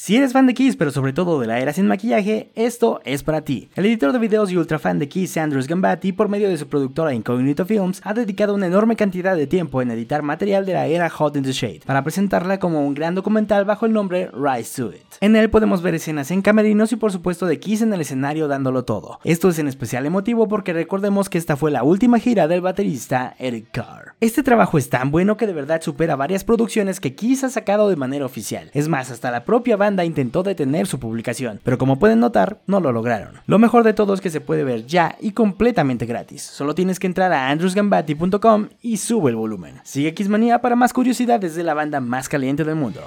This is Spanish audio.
Si eres fan de Kiss, pero sobre todo de la era sin maquillaje, esto es para ti. El editor de videos y ultra fan de Kiss, Andrews Gambatti, por medio de su productora Incognito Films, ha dedicado una enorme cantidad de tiempo en editar material de la era Hot in the Shade, para presentarla como un gran documental bajo el nombre Rise to It. En él podemos ver escenas en camerinos y por supuesto de Kiss en el escenario dándolo todo. Esto es en especial emotivo porque recordemos que esta fue la última gira del baterista Eric Carr. Este trabajo es tan bueno que de verdad supera varias producciones que Kiss ha sacado de manera oficial. Es más, hasta la propia banda intentó detener su publicación, pero como pueden notar, no lo lograron. Lo mejor de todo es que se puede ver ya y completamente gratis. Solo tienes que entrar a andrewsgambatti.com y sube el volumen. Sigue Xmanía para más curiosidades de la banda más caliente del mundo.